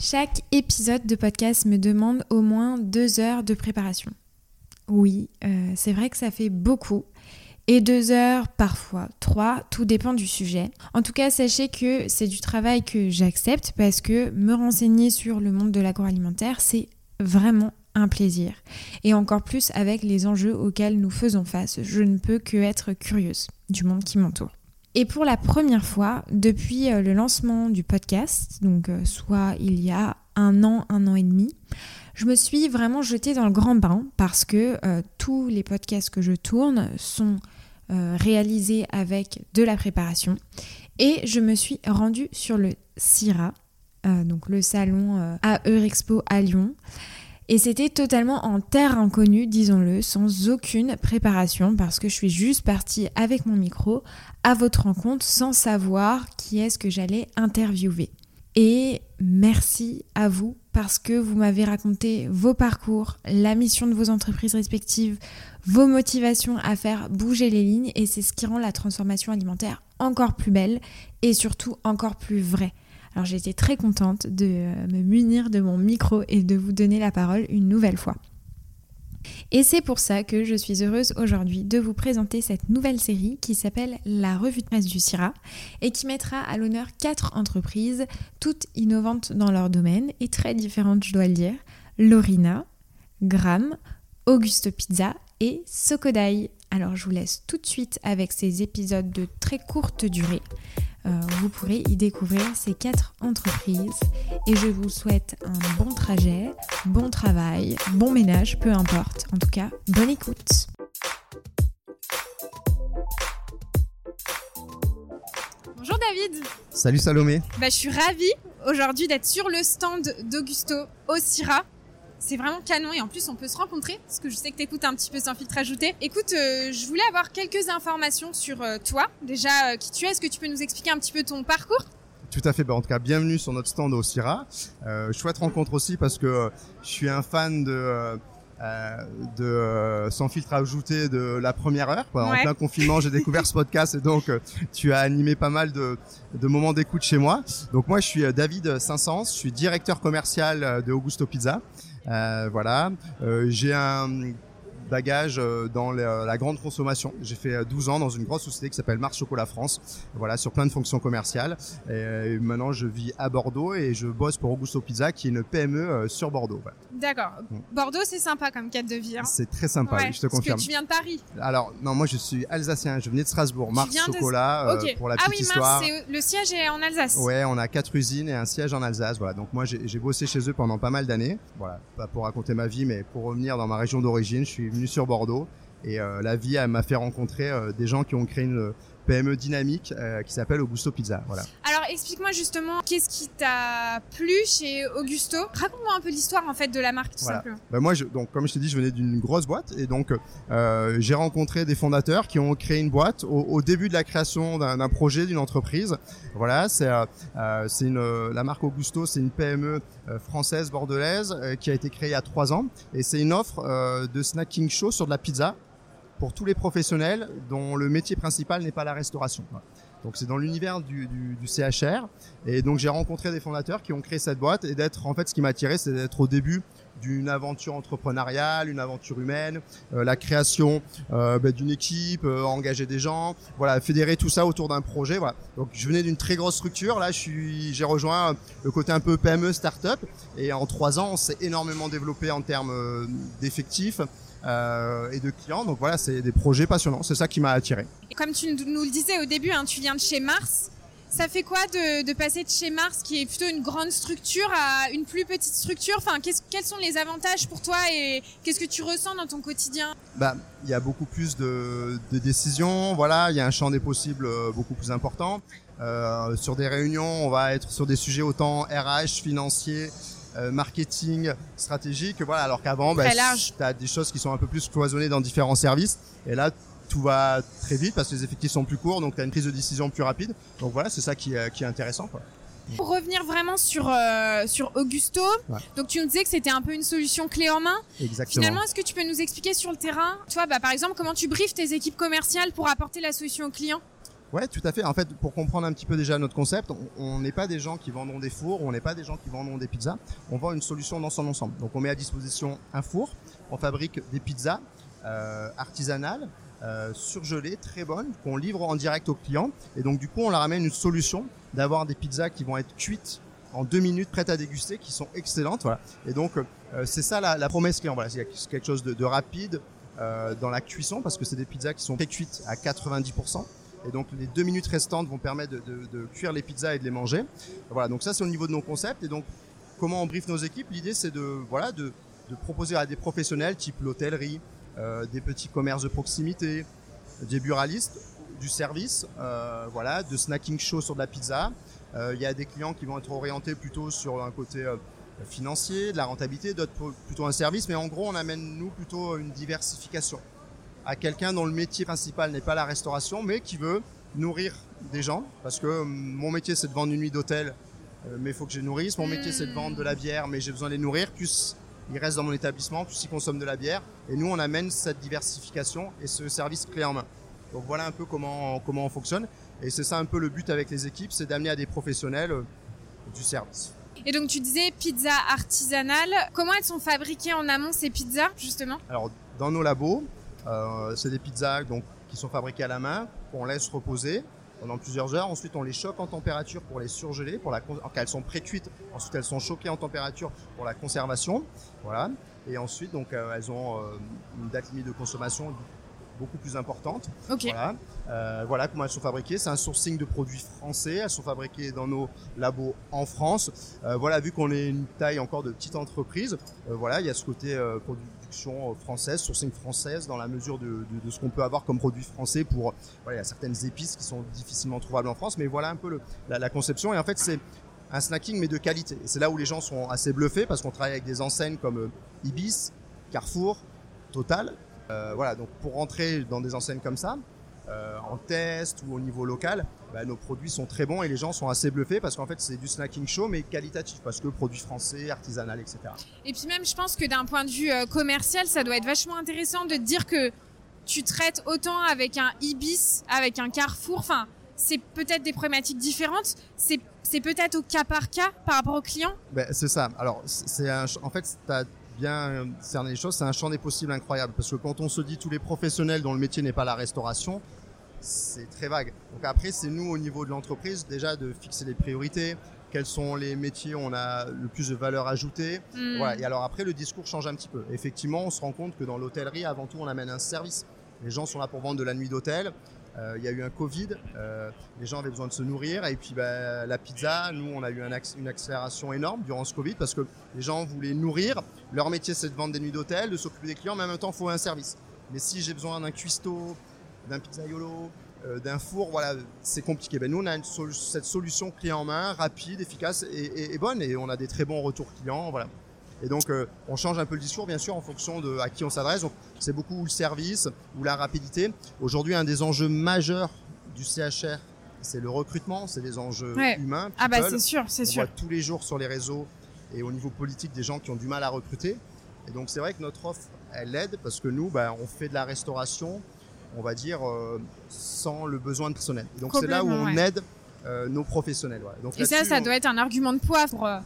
Chaque épisode de podcast me demande au moins deux heures de préparation. Oui, euh, c'est vrai que ça fait beaucoup. Et deux heures, parfois trois, tout dépend du sujet. En tout cas, sachez que c'est du travail que j'accepte parce que me renseigner sur le monde de l'agroalimentaire, c'est vraiment un plaisir. Et encore plus avec les enjeux auxquels nous faisons face. Je ne peux que être curieuse du monde qui m'entoure. Et pour la première fois, depuis euh, le lancement du podcast, donc euh, soit il y a un an, un an et demi, je me suis vraiment jetée dans le grand bain parce que euh, tous les podcasts que je tourne sont réalisés avec de la préparation. Et je me suis rendue sur le CIRA, donc le salon à Eurexpo à Lyon. Et c'était totalement en terre inconnue, disons-le, sans aucune préparation, parce que je suis juste partie avec mon micro à votre rencontre sans savoir qui est-ce que j'allais interviewer. Et merci à vous parce que vous m'avez raconté vos parcours, la mission de vos entreprises respectives, vos motivations à faire bouger les lignes et c'est ce qui rend la transformation alimentaire encore plus belle et surtout encore plus vraie. Alors j'ai très contente de euh, me munir de mon micro et de vous donner la parole une nouvelle fois. Et c'est pour ça que je suis heureuse aujourd'hui de vous présenter cette nouvelle série qui s'appelle La revue de presse du CIRA et qui mettra à l'honneur quatre entreprises, toutes innovantes dans leur domaine et très différentes, je dois le dire. Lorina, Gram, Augusto Pizza et Sokodai. Alors je vous laisse tout de suite avec ces épisodes de très courte durée. Euh, vous pourrez y découvrir ces quatre entreprises et je vous souhaite un bon trajet, bon travail, bon ménage, peu importe. En tout cas, bonne écoute. Bonjour David. Salut Salomé. Bah, je suis ravie aujourd'hui d'être sur le stand d'Augusto au CIRA c'est vraiment canon et en plus on peut se rencontrer parce que je sais que t'écoutes un petit peu sans filtre ajouté. Écoute, euh, je voulais avoir quelques informations sur euh, toi. Déjà, euh, qui tu es Est-ce que tu peux nous expliquer un petit peu ton parcours? Tout à fait. Bah, en tout cas, bienvenue sur notre stand au CIRA. chouette rencontre aussi parce que je suis un fan de de sans filtre ajouté de la première heure. En plein confinement, j'ai découvert ce podcast et donc tu as animé pas mal de, de moments d'écoute chez moi. Donc moi, je suis David Saint-Saëns, je suis directeur commercial de Augusto Pizza. Euh, voilà. Euh, j'ai un bagage euh, dans la grande consommation. J'ai fait 12 ans dans une grosse société qui s'appelle Mars Chocolat France, voilà, sur plein de fonctions commerciales. Et maintenant, je vis à Bordeaux et je bosse pour Augusto Pizza, qui est une PME sur Bordeaux. D'accord. Mm. Bordeaux, c'est sympa comme cadre de vie. Hein. C'est très sympa, je te confirme. Parce que tu viens de Paris. Alors, non, moi, je suis alsacien. Je venais de Strasbourg. Mars Chocolat, pour la petite ah oui, histoire. Mars, le siège est en Alsace. Ouais, on a quatre usines et un siège en Alsace. Voilà. Donc moi, j'ai bossé chez eux pendant pas mal d'années. Voilà, pas pour raconter ma vie, mais pour revenir dans ma région d'origine. Je suis sur Bordeaux. Et euh, la vie m'a fait rencontrer euh, des gens qui ont créé une PME dynamique euh, qui s'appelle Augusto Pizza. Voilà. Alors explique-moi justement qu'est-ce qui t'a plu chez Augusto? Raconte-moi un peu l'histoire en fait de la marque tout simplement. Bah, moi, je, donc comme je t'ai dit, je venais d'une grosse boîte et donc euh, j'ai rencontré des fondateurs qui ont créé une boîte au, début de la création d'un projet d'une entreprise. Voilà, c'est euh, c'est une la marque Augusto, c'est une PME française bordelaise qui a été créée il y a trois ans et c'est une offre de snacking show sur de la pizza pour tous les professionnels dont le métier principal n'est pas la restauration. Donc c'est dans l'univers du, du, CHR et donc j'ai rencontré des fondateurs qui ont créé cette boîte et d'être en fait ce qui m'a attiré c'est d'être au début d'une aventure entrepreneuriale, une aventure humaine, euh, la création euh, bah, d'une équipe, euh, engager des gens, voilà, fédérer tout ça autour d'un projet. Voilà. Donc je venais d'une très grosse structure, là j'ai rejoint le côté un peu PME start-up et en trois ans on s'est énormément développé en termes d'effectifs. Euh, et de clients. Donc voilà, c'est des projets passionnants. C'est ça qui m'a attiré. Et comme tu nous le disais au début, hein, tu viens de chez Mars. Ça fait quoi de, de, passer de chez Mars, qui est plutôt une grande structure, à une plus petite structure? Enfin, quels sont les avantages pour toi et qu'est-ce que tu ressens dans ton quotidien? Bah, il y a beaucoup plus de, de décisions. Voilà, il y a un champ des possibles euh, beaucoup plus important. Euh, sur des réunions, on va être sur des sujets autant RH, financiers, euh, marketing stratégique. Voilà, alors qu'avant, bah, tu as des choses qui sont un peu plus cloisonnées dans différents services. Et là, tout va très vite parce que les effectifs sont plus courts, donc tu as une prise de décision plus rapide. Donc voilà, c'est ça qui, qui est intéressant. Quoi. Pour revenir vraiment sur euh, sur Augusto, donc tu nous disais que c'était un peu une solution clé en main. Exactement. Finalement, est-ce que tu peux nous expliquer sur le terrain, toi, bah, par exemple, comment tu briefes tes équipes commerciales pour apporter la solution au client Ouais, tout à fait. En fait, pour comprendre un petit peu déjà notre concept, on n'est pas des gens qui vendront des fours, on n'est pas des gens qui vendront des pizzas. On vend une solution dans son ensemble. Donc, on met à disposition un four, on fabrique des pizzas euh, artisanales, euh, surgelées, très bonnes, qu'on livre en direct aux clients. Et donc, du coup, on leur amène une solution d'avoir des pizzas qui vont être cuites en deux minutes, prêtes à déguster, qui sont excellentes. Voilà. Et donc, euh, c'est ça la, la, promesse client. Voilà, c'est quelque chose de, de rapide euh, dans la cuisson parce que c'est des pizzas qui sont pré-cuites à 90%. Et donc les deux minutes restantes vont permettre de, cuire les pizzas et de les manger. Voilà, donc ça c'est au niveau de nos concepts. Et donc comment on briefe nos équipes? L'idée c'est de voilà de, proposer à des professionnels type l'hôtellerie, euh, des petits commerces de proximité, des buralistes, du service, euh, voilà, de snacking chaud sur de la pizza. Euh, il y a des clients qui vont être orientés plutôt sur un côté financier, de la rentabilité, d'autres plutôt un service. Mais en gros, on amène nous plutôt une diversification à quelqu'un dont le métier principal n'est pas la restauration, mais qui veut nourrir des gens. Parce que euh, mon métier, c'est de vendre une nuit d'hôtel, euh, mais il faut que je les nourrisse. Mon métier, c'est de vendre de la bière, mais j'ai besoin de les nourrir. Plus ils restent dans mon établissement, plus ils consomment de la bière. Et nous, on amène cette diversification et ce service clé en main. Donc voilà un peu comment, comment on fonctionne. Et c'est ça un peu le but avec les équipes, c'est d'amener à des professionnels euh, du service. Et donc tu disais pizza artisanale. Comment elles sont fabriquées en amont ces pizzas justement? Alors dans nos labos, c'est des pizzas donc qui sont fabriquées à la main, qu'on laisse reposer pendant plusieurs heures. Ensuite, on les choque en température pour les surgeler, pour la elles sont pré-cuites. Ensuite, elles sont choquées en température pour la conservation. Voilà. Et ensuite, donc, euh, elles ont euh, une date limite de consommation beaucoup plus importante. Okay. Voilà. Euh, voilà comment elles sont fabriquées. C'est un sourcing de produits français. Elles sont fabriquées dans nos labos en France. Euh, voilà, vu qu'on est une taille encore de petite entreprise, euh, voilà, il y a ce côté production française, sourcing française, dans la mesure de, ce qu'on peut avoir comme produit français pour, il y a certaines épices qui sont difficilement trouvables en France, mais voilà un peu la, conception. Et en fait, c'est un snacking mais de qualité. C'est là où les gens sont assez bluffés parce qu'on travaille avec des enseignes comme Ibis, Carrefour, Total, voilà, donc pour rentrer dans des enseignes comme ça, euh, en test ou au niveau local, bah, nos produits sont très bons et les gens sont assez bluffés parce qu'en fait c'est du snacking chaud mais qualitatif parce que produit français, artisanal, etc. Et puis même je pense que d'un point de vue euh, commercial, ça doit être vachement intéressant de dire que tu traites autant avec un Ibis, avec un Carrefour, enfin c'est peut-être des problématiques différentes, c'est c'est peut-être au cas par cas par rapport aux clients. Ben, c'est ça. Alors c'est en fait t'as bien cerner les choses, c'est un champ des possibles incroyable. Parce que quand on se dit tous les professionnels dont le métier n'est pas la restauration, c'est très vague. Donc après, c'est nous au niveau de l'entreprise déjà de fixer les priorités, quels sont les métiers où on a le plus de valeur ajoutée. Mmh. Voilà. Et alors après, le discours change un petit peu. Effectivement, on se rend compte que dans l'hôtellerie, avant tout, on amène un service. Les gens sont là pour vendre de la nuit d'hôtel. Euh, il y a eu un Covid, euh, les gens avaient besoin de se nourrir et puis bah, la pizza, nous on a eu un une accélération énorme durant ce Covid parce que les gens voulaient nourrir. Leur métier c'est de vendre des nuits d'hôtel, de s'occuper des clients, mais en même temps il faut un service. Mais si j'ai besoin d'un cuistot, d'un pizzaiolo, euh, d'un four, voilà, c'est compliqué. Ben nous on a une sol cette solution clé en main, rapide, efficace et, et, et, bonne et on a des très bons retours clients, voilà. Et donc, euh, on change un peu le discours, bien sûr, en fonction de à qui on s'adresse. Donc, c'est beaucoup le service ou la rapidité. Aujourd'hui, un des enjeux majeurs du CHR, c'est le recrutement, c'est des enjeux ouais. humains. Ah bah c'est sûr, c'est sûr. On voit tous les jours sur les réseaux et au niveau politique des gens qui ont du mal à recruter. Et donc, c'est vrai que notre offre, elle aide parce que nous, bah, on fait de la restauration, on va dire, euh, sans le besoin de personnel. Et donc, c'est là où on ouais. aide euh, nos professionnels. Donc, et ça, ça on... doit être un argument de poids pour euh,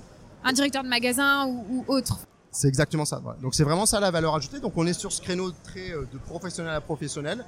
un directeur de magasin ou, ou autre. C'est exactement ça. Donc c'est vraiment ça la valeur ajoutée. Donc on est sur ce créneau très de professionnel à professionnel.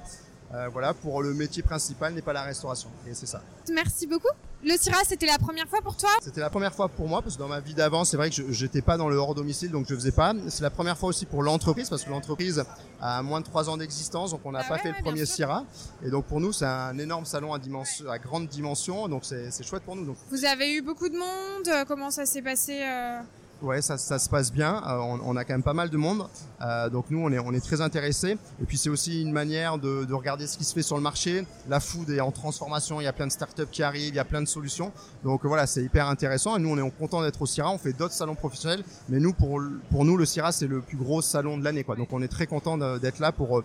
Euh, voilà, pour le métier principal n'est pas la restauration. Et c'est ça. Merci beaucoup. Le CIRA, c'était la première fois pour toi? C'était la première fois pour moi, parce que dans ma vie d'avant, c'est vrai que je n'étais pas dans le hors domicile, donc je faisais pas. C'est la première fois aussi pour l'entreprise, parce que l'entreprise a moins de trois ans d'existence, donc on n'a ah pas ouais, fait ouais, le premier CIRA. Et donc pour nous, c'est un énorme salon à, dimension, à grande dimension, donc c'est chouette pour nous. Donc. Vous avez eu beaucoup de monde? Comment ça s'est passé euh... Ouais, ça, se passe bien. Euh, on, a quand même pas mal de monde, euh, donc nous on est très intéressés. Et puis c'est aussi une manière de, de, regarder ce qui se fait sur le marché. La food est en transformation, il y a plein de startups qui arrivent, il y a plein de solutions. Donc voilà, c'est hyper intéressant. Et nous on est content d'être au CIRA. On fait d'autres salons professionnels, mais nous pour nous le CIRA c'est le plus gros salon de l'année. Donc on est très content d'être là pour euh,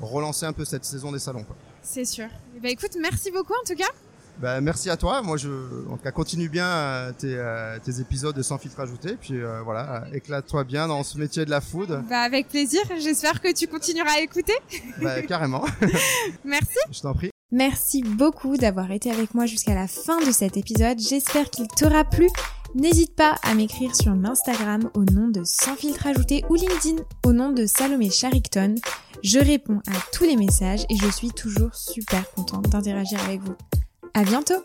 relancer un peu cette saison des salons. C'est sûr. Bah écoute, merci beaucoup en tout cas. Bah, merci à toi. Moi, je, en tout cas, continue bien euh, tes, euh, tes, épisodes de Sans filtre ajouté. Puis euh, voilà, éclate-toi bien dans ce métier de la food. Bah, avec plaisir. J'espère que tu continueras à écouter. Bah, carrément. merci. Je t'en prie. Merci beaucoup d'avoir été avec moi jusqu'à la fin de cet épisode. J'espère qu'il t'aura plu. N'hésite pas à m'écrire sur Instagram au nom de Sans filtre ajouté ou LinkedIn au nom de Salomé Charicton. Je réponds à tous les messages et je suis toujours super contente d'interagir avec vous. À bientôt!